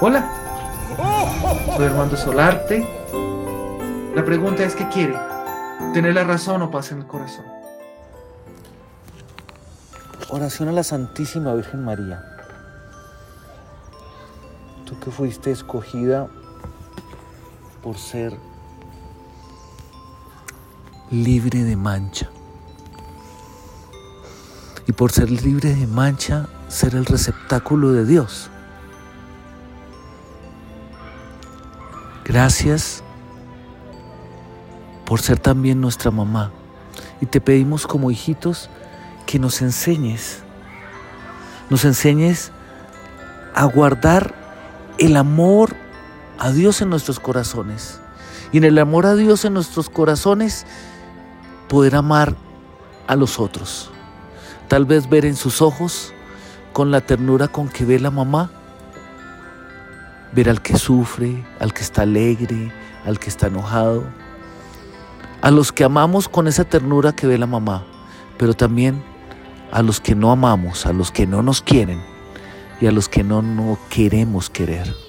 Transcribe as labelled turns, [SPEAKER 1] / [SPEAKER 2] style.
[SPEAKER 1] Hola, soy Armando Solarte. La pregunta es, ¿qué quiere? ¿Tener la razón o paz en el corazón?
[SPEAKER 2] Oración a la Santísima Virgen María. Tú que fuiste escogida por ser libre de mancha. Y por ser libre de mancha, ser el receptáculo de Dios. Gracias por ser también nuestra mamá. Y te pedimos como hijitos que nos enseñes, nos enseñes a guardar el amor a Dios en nuestros corazones. Y en el amor a Dios en nuestros corazones, poder amar a los otros. Tal vez ver en sus ojos, con la ternura con que ve la mamá, ver al que sufre, al que está alegre, al que está enojado, a los que amamos con esa ternura que ve la mamá, pero también a los que no amamos, a los que no nos quieren y a los que no, no queremos querer.